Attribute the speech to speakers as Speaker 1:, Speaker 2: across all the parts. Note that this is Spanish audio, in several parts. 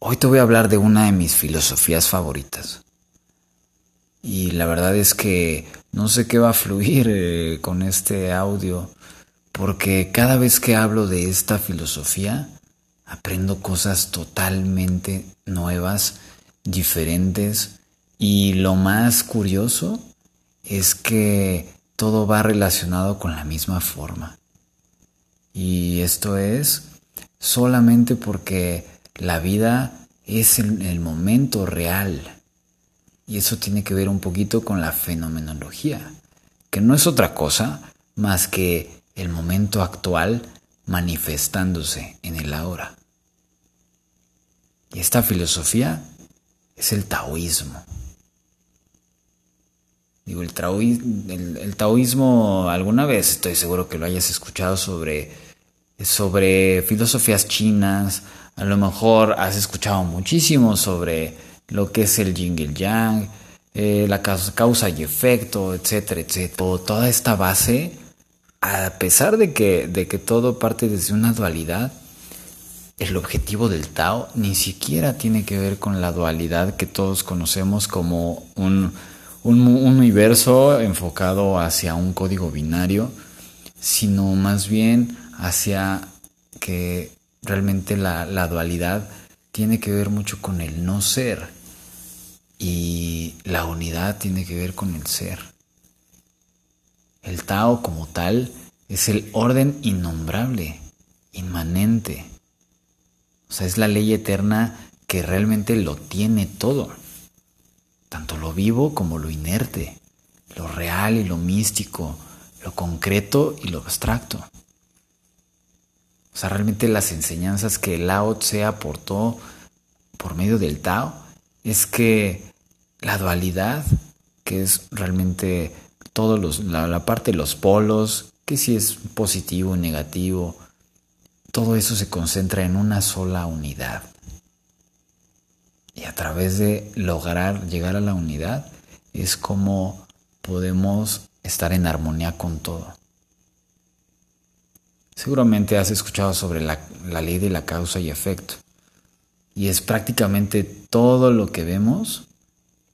Speaker 1: Hoy te voy a hablar de una de mis filosofías favoritas. Y la verdad es que no sé qué va a fluir eh, con este audio, porque cada vez que hablo de esta filosofía, aprendo cosas totalmente nuevas, diferentes, y lo más curioso es que todo va relacionado con la misma forma. Y esto es solamente porque la vida es el, el momento real. Y eso tiene que ver un poquito con la fenomenología, que no es otra cosa más que el momento actual manifestándose en el ahora. Y esta filosofía es el taoísmo. Digo, el, el, taoísmo, alguna vez estoy seguro que lo hayas escuchado sobre, sobre filosofías chinas, a lo mejor has escuchado muchísimo sobre lo que es el yin y el yang, eh, la causa y efecto, etcétera, etcétera. Toda esta base, a pesar de que, de que todo parte desde una dualidad, el objetivo del Tao ni siquiera tiene que ver con la dualidad que todos conocemos como un un, universo enfocado hacia un código binario, sino más bien hacia que realmente la, la dualidad tiene que ver mucho con el no ser y la unidad tiene que ver con el ser. El Tao como tal es el orden innombrable, inmanente. O sea, es la ley eterna que realmente lo tiene todo tanto lo vivo como lo inerte, lo real y lo místico, lo concreto y lo abstracto. O sea, realmente las enseñanzas que Lao Tse aportó por medio del Tao es que la dualidad, que es realmente todo la, la parte de los polos, que si es positivo negativo, todo eso se concentra en una sola unidad. Y a través de lograr llegar a la unidad es como podemos estar en armonía con todo. Seguramente has escuchado sobre la, ley de la causa y efecto. Y es prácticamente todo lo que vemos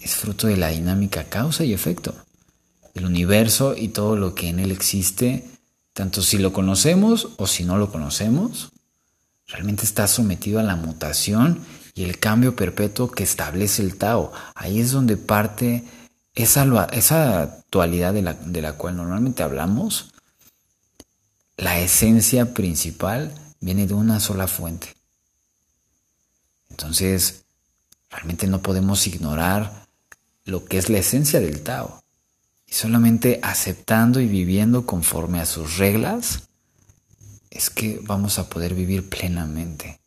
Speaker 1: es fruto de la dinámica causa y efecto. El universo y todo lo que en él existe, tanto si lo conocemos o si no lo conocemos, realmente está sometido a la mutación y el cambio perpetuo que establece el Tao. Ahí es donde parte esa, esa dualidad de la, de la cual normalmente hablamos. La esencia principal viene de una sola fuente. Entonces, realmente no podemos ignorar lo que es la esencia del Tao. Y solamente aceptando y viviendo conforme a sus reglas es que vamos a poder vivir plenamente.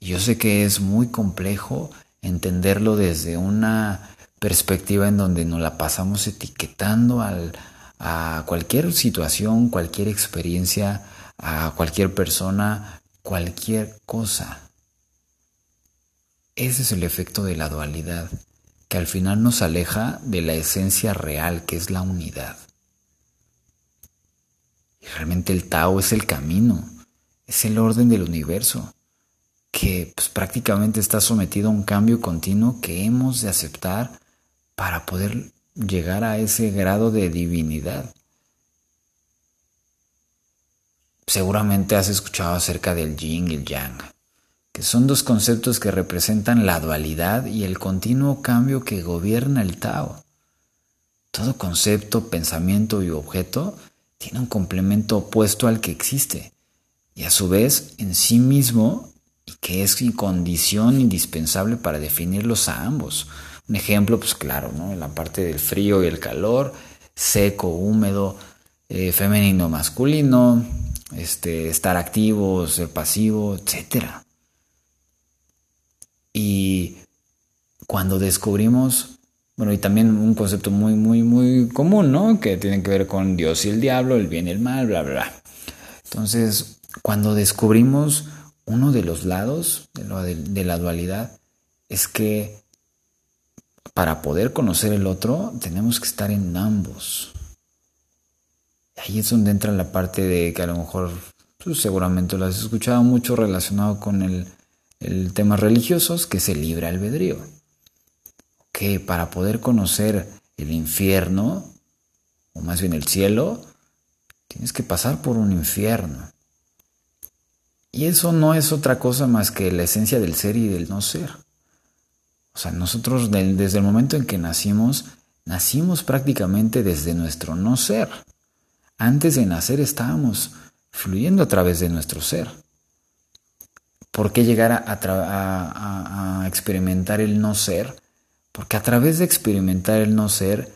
Speaker 1: Yo sé que es muy complejo entenderlo desde una perspectiva en donde nos la pasamos etiquetando a cualquier situación, cualquier experiencia, a cualquier persona, cualquier cosa. Ese es el efecto de la dualidad, que al final nos aleja de la esencia real, que es la unidad. Y realmente el Tao es el camino, es el orden del universo que pues, prácticamente está sometido a un cambio continuo que hemos de aceptar para poder llegar a ese grado de divinidad. Seguramente has escuchado acerca del yin y el yang, que son dos conceptos que representan la dualidad y el continuo cambio que gobierna el Tao. Todo concepto, pensamiento y objeto tiene un complemento opuesto al que existe, y a su vez en sí mismo y que es condición indispensable para definirlos a ambos. Un ejemplo, pues claro, ¿no? En la parte del frío y el calor, seco, húmedo, eh, femenino, masculino, este, estar activo, ser pasivo, etc. Y cuando descubrimos, bueno, y también un concepto muy, muy, muy común, ¿no? Que tiene que ver con Dios y el diablo, el bien y el mal, bla, bla. Entonces, cuando descubrimos uno de los lados de, la dualidad es que para poder conocer el otro tenemos que estar en ambos. Ahí es donde entra la parte de que a lo mejor tú seguramente lo has escuchado mucho relacionado con el, el temas religiosos, que es el libre albedrío. Que para poder conocer el infierno, o más bien el cielo, tienes que pasar por un infierno. Y eso no es otra cosa más que la esencia del ser y del no ser. O sea, nosotros desde el momento en que nacimos, nacimos prácticamente desde nuestro no ser. Antes de nacer estábamos fluyendo a través de nuestro ser. ¿Por qué llegar a, experimentar el no ser? Porque a través de experimentar el no ser,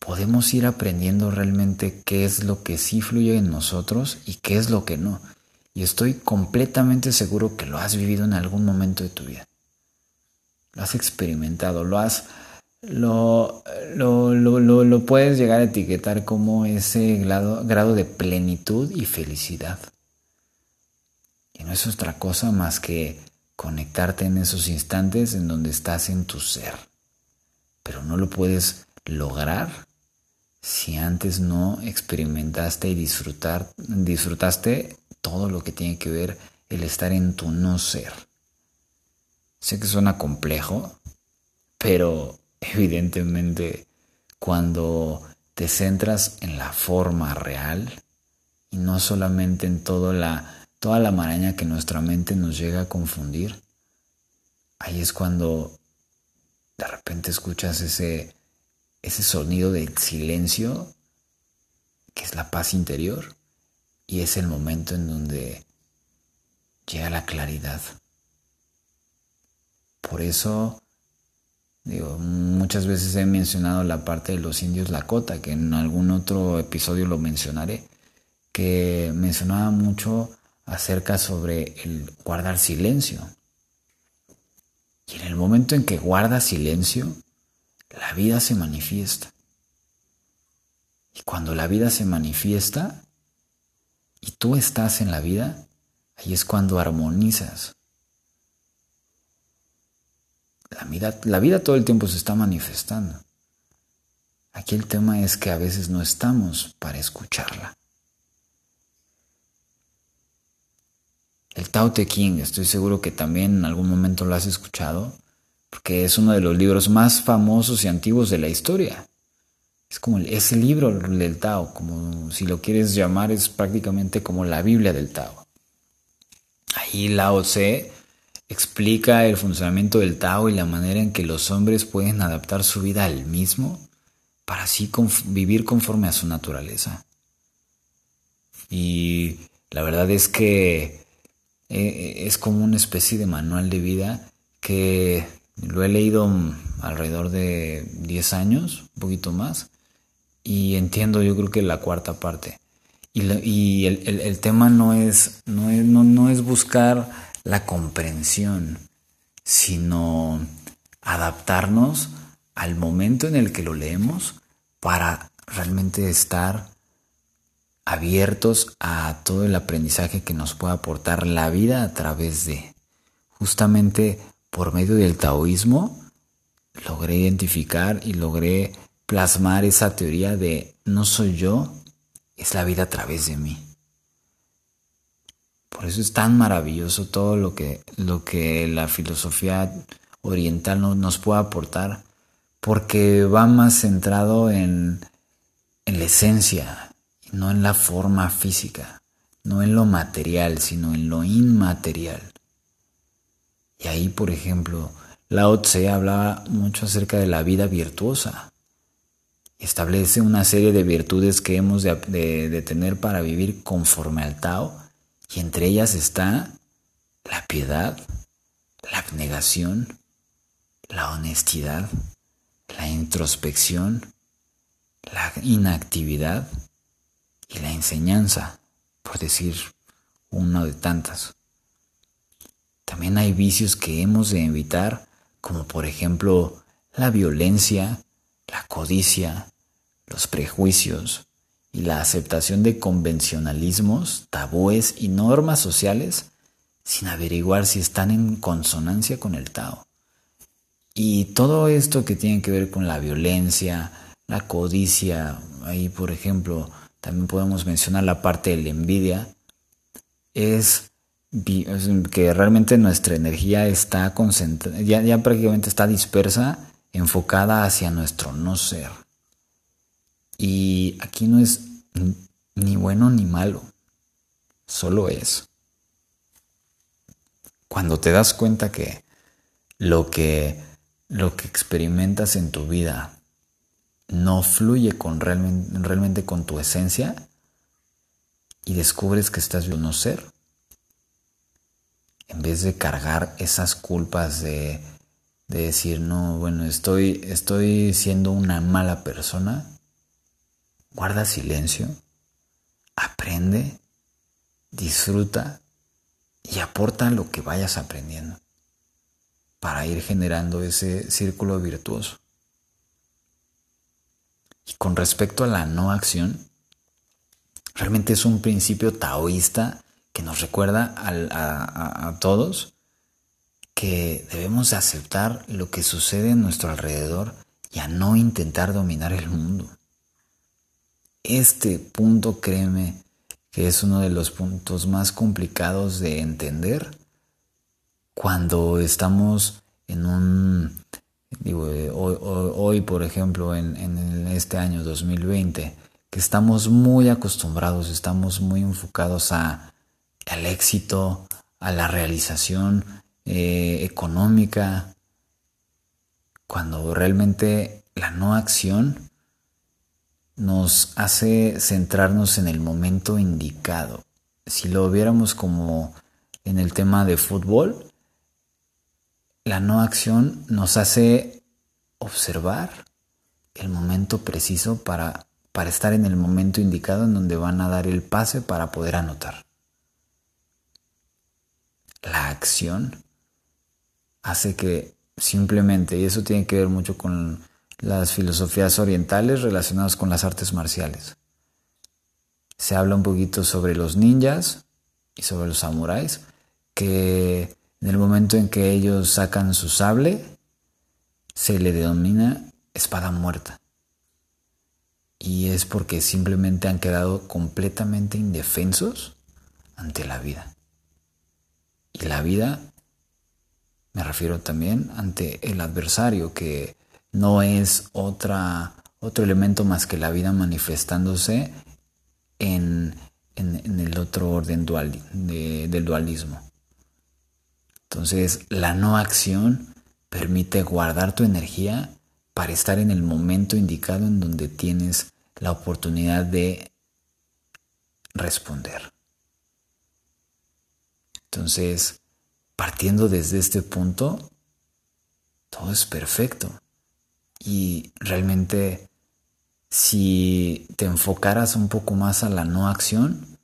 Speaker 1: podemos ir aprendiendo realmente qué es lo que sí fluye en nosotros y qué es lo que no. Y estoy completamente seguro que lo has vivido en algún momento de tu vida. Lo has experimentado, lo has lo, lo, lo, lo, puedes llegar a etiquetar como ese grado, grado de plenitud y felicidad. Y no es otra cosa más que conectarte en esos instantes en donde estás en tu ser. Pero no lo puedes lograr si antes no experimentaste y disfrutar, disfrutaste todo lo que tiene que ver el estar en tu no ser. Sé que suena complejo, pero evidentemente cuando te centras en la forma real y no solamente en toda la, toda la maraña que nuestra mente nos llega a confundir, ahí es cuando de repente escuchas ese, ese sonido del silencio, que es la paz interior, y es el momento en donde llega la claridad. Por eso Digo, muchas veces he mencionado la parte de los indios Lakota, que en algún otro episodio lo mencionaré, que mencionaba mucho acerca sobre el guardar silencio. Y en el momento en que guarda silencio, la vida se manifiesta. Y cuando la vida se manifiesta y tú estás en la vida, ahí es cuando armonizas. La vida, la vida todo el tiempo se está manifestando. Aquí el tema es que a veces no estamos para escucharla. El Tao Te Ching, estoy seguro que también en algún momento lo has escuchado, porque es uno de los libros más famosos y antiguos de la historia. Es como ese libro del Tao, como si lo quieres llamar, es prácticamente como la Biblia del Tao. Ahí Lao Tse explica el funcionamiento del Tao y la manera en que los hombres pueden adaptar su vida al mismo para así vivir conforme a su naturaleza. Y la verdad es que eh, es como una especie de manual de vida que lo he leído alrededor de 10 años, un poquito más, y entiendo yo creo que la cuarta parte. Y, el, tema no es, no no es buscar la comprensión, sino adaptarnos al momento en el que lo leemos para realmente estar abiertos a todo el aprendizaje que nos puede aportar la vida a través de. Justamente por medio del taoísmo logré identificar y logré plasmar esa teoría de no soy yo, es la vida a través de mí. Por eso es tan maravilloso todo lo que, lo que la filosofía oriental nos puede aportar, porque va más centrado en, en la esencia, no en la forma física, no en lo material, sino en lo inmaterial. Y ahí, por ejemplo, Lao Tse hablaba mucho acerca de la vida virtuosa. Establece una serie de virtudes que hemos de, de tener para vivir conforme al Tao y entre ellas está la piedad, la abnegación, la honestidad, la introspección, la inactividad y la enseñanza, por decir una de tantas. También hay vicios que hemos de evitar, como por ejemplo la violencia, la codicia, los prejuicios, y la aceptación de convencionalismos, tabúes y normas sociales sin averiguar si están en consonancia con el Tao. Y todo esto que tiene que ver con la violencia, la codicia, ahí por ejemplo también podemos mencionar la parte de la envidia, es que realmente nuestra energía está concentrada, ya, ya prácticamente está dispersa, enfocada hacia nuestro no ser. Y aquí no es ni bueno ni malo, solo es. Cuando te das cuenta que lo que, lo que experimentas en tu vida no fluye con realmente, con tu esencia y descubres que estás viendo ser, en vez de cargar esas culpas de, de decir, no, bueno, estoy, estoy siendo una mala persona, guarda silencio, aprende, disfruta y aporta lo que vayas aprendiendo para ir generando ese círculo virtuoso. Y con respecto a la no acción, realmente es un principio taoísta que nos recuerda a, a todos que debemos aceptar lo que sucede en nuestro alrededor y a no intentar dominar el mundo. Este punto, créeme, que es uno de los puntos más complicados de entender cuando estamos en un, digo, eh, hoy, por ejemplo, en, este año 2020, que estamos muy acostumbrados, estamos muy enfocados a, al éxito, a la realización eh, económica, cuando realmente la no acción nos hace centrarnos en el momento indicado. Si lo viéramos como en el tema de fútbol, la no acción nos hace observar el momento preciso para, para estar en el momento indicado en donde van a dar el pase para poder anotar. La acción hace que simplemente, y eso tiene que ver mucho con las filosofías orientales relacionadas con las artes marciales. Se habla un poquito sobre los ninjas y sobre los samuráis, que en el momento en que ellos sacan su sable, se le denomina espada muerta. Y es porque simplemente han quedado completamente indefensos ante la vida. Y la vida, me refiero también ante el adversario que no es otro elemento más que la vida manifestándose en, el otro orden dual, del dualismo. Entonces, la no acción permite guardar tu energía para estar en el momento indicado en donde tienes la oportunidad de responder. Entonces, partiendo desde este punto, todo es perfecto. Y realmente si te enfocaras un poco más a la no acción,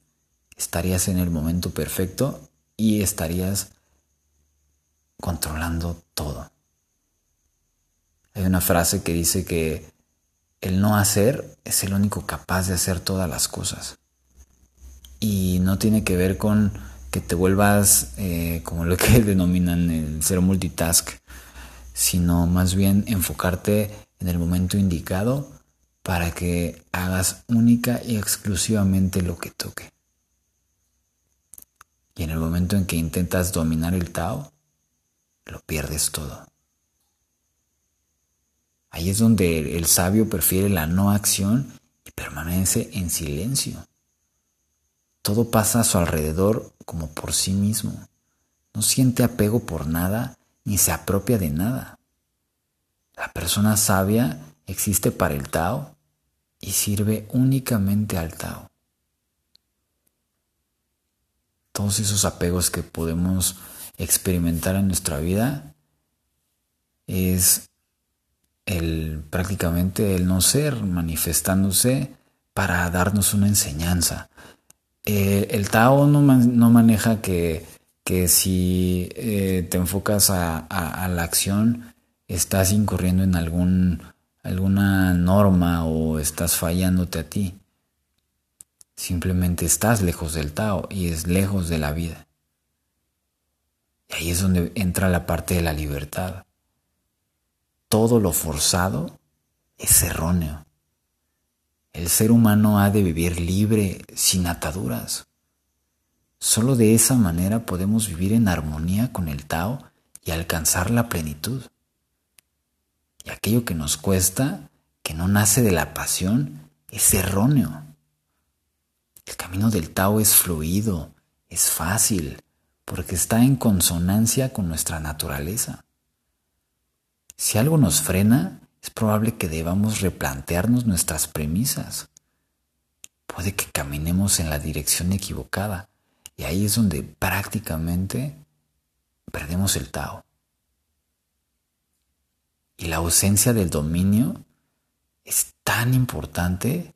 Speaker 1: estarías en el momento perfecto y estarías controlando todo. Hay una frase que dice que el no hacer es el único capaz de hacer todas las cosas. Y no tiene que ver con que te vuelvas eh, como lo que denominan el ser multitask, sino más bien enfocarte en el momento indicado para que hagas única y exclusivamente lo que toque. Y en el momento en que intentas dominar el Tao, lo pierdes todo. Ahí es donde el sabio prefiere la no acción y permanece en silencio. Todo pasa a su alrededor como por sí mismo. No siente apego por nada ni se apropia de nada. La persona sabia existe para el Tao y sirve únicamente al Tao. Todos esos apegos que podemos experimentar en nuestra vida es el prácticamente el no ser manifestándose para darnos una enseñanza. Eh, el Tao no, maneja que que si eh, te enfocas a, la acción, estás incurriendo en algún, alguna norma o estás fallándote a ti. Simplemente estás lejos del Tao y es lejos de la vida. Y ahí es donde entra la parte de la libertad. Todo lo forzado es erróneo. El ser humano ha de vivir libre, sin ataduras. Solo de esa manera podemos vivir en armonía con el Tao y alcanzar la plenitud. Y aquello que nos cuesta, que no nace de la pasión, es erróneo. El camino del Tao es fluido, es fácil, porque está en consonancia con nuestra naturaleza. Si algo nos frena, es probable que debamos replantearnos nuestras premisas. Puede que caminemos en la dirección equivocada y ahí es donde prácticamente perdemos el Tao. Y la ausencia del dominio es tan importante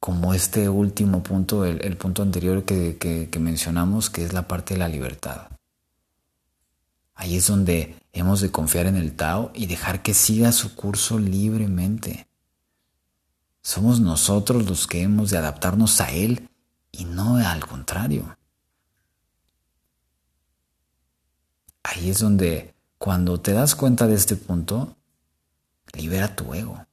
Speaker 1: como este último punto, el, punto anterior que, que mencionamos, que es la parte de la libertad. Ahí es donde hemos de confiar en el Tao y dejar que siga su curso libremente. Somos nosotros los que hemos de adaptarnos a él y no al contrario. Ahí es donde cuando te das cuenta de este punto, libera tu ego.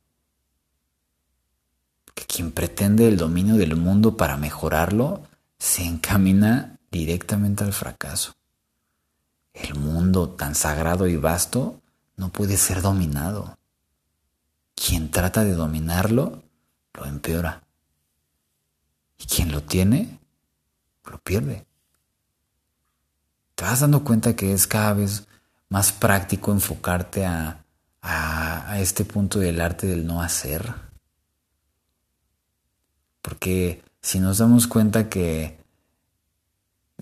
Speaker 1: Que quien pretende el dominio del mundo para mejorarlo se encamina directamente al fracaso. El mundo tan sagrado y vasto no puede ser dominado. Quien trata de dominarlo lo empeora. Y quien lo tiene lo pierde. Te vas dando cuenta que es cada vez más práctico enfocarte a, a, este punto del arte del no hacer. Porque si nos damos cuenta que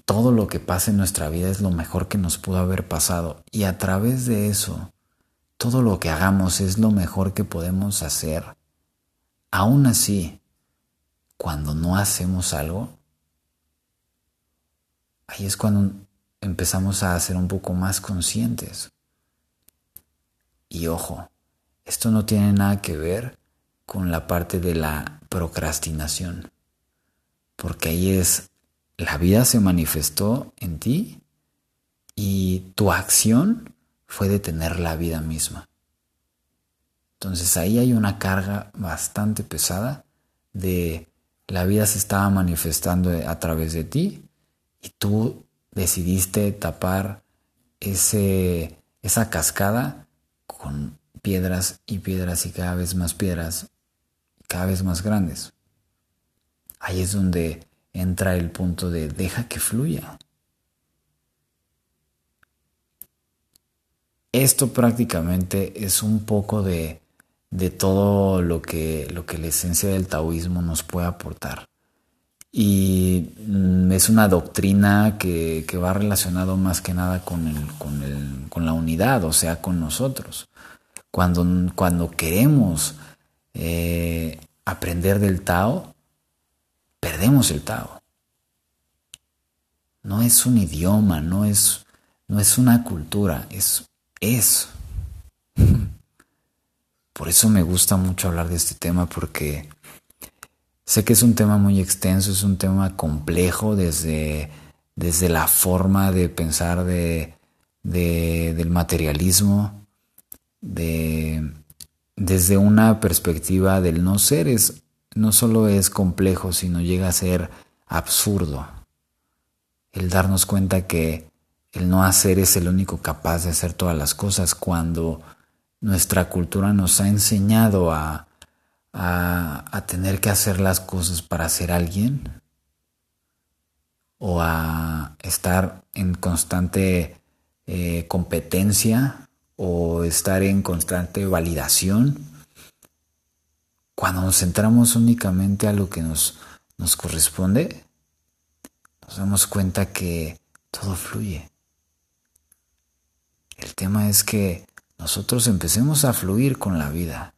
Speaker 1: todo lo que pasa en nuestra vida es lo mejor que nos pudo haber pasado y a través de eso, todo lo que hagamos es lo mejor que podemos hacer. Aún así, cuando no hacemos algo, ahí es cuando empezamos a ser un poco más conscientes. Y ojo, esto no tiene nada que ver con la parte de la procrastinación, porque ahí es la vida se manifestó en ti y tu acción fue detener la vida misma. Entonces ahí hay una carga bastante pesada de la vida se estaba manifestando a través de ti y tú decidiste tapar ese, esa cascada con piedras y piedras y cada vez más piedras, cada vez más grandes. Ahí es donde entra el punto de deja que fluya. Esto prácticamente es un poco de, de todo lo que, lo que la esencia del taoísmo nos puede aportar. Y mm, es una doctrina que, que va relacionado más que nada con, el, con, el, con, la unidad, o sea, con nosotros. Cuando, cuando queremos eh, aprender del Tao, perdemos el Tao. No es un idioma, no es, no es una cultura, es, es. Por eso me gusta mucho hablar de este tema porque sé que es un tema muy extenso, es un tema complejo desde, desde la forma de pensar de, del materialismo, de, desde una perspectiva del no ser, es, no solo es complejo, sino llega a ser absurdo. El darnos cuenta que el no hacer es el único capaz de hacer todas las cosas cuando nuestra cultura nos ha enseñado a, tener que hacer las cosas para ser alguien o a estar en constante eh, competencia o estar en constante validación cuando nos centramos únicamente a lo que nos, nos corresponde, nos damos cuenta que todo fluye. El tema es que nosotros empecemos a fluir con la vida.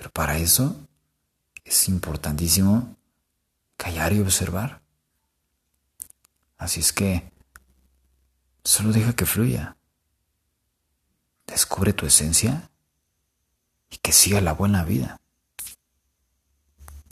Speaker 1: Pero para eso es importantísimo callar y observar. Así es que solo deja que fluya. Descubre tu esencia y que siga la buena vida.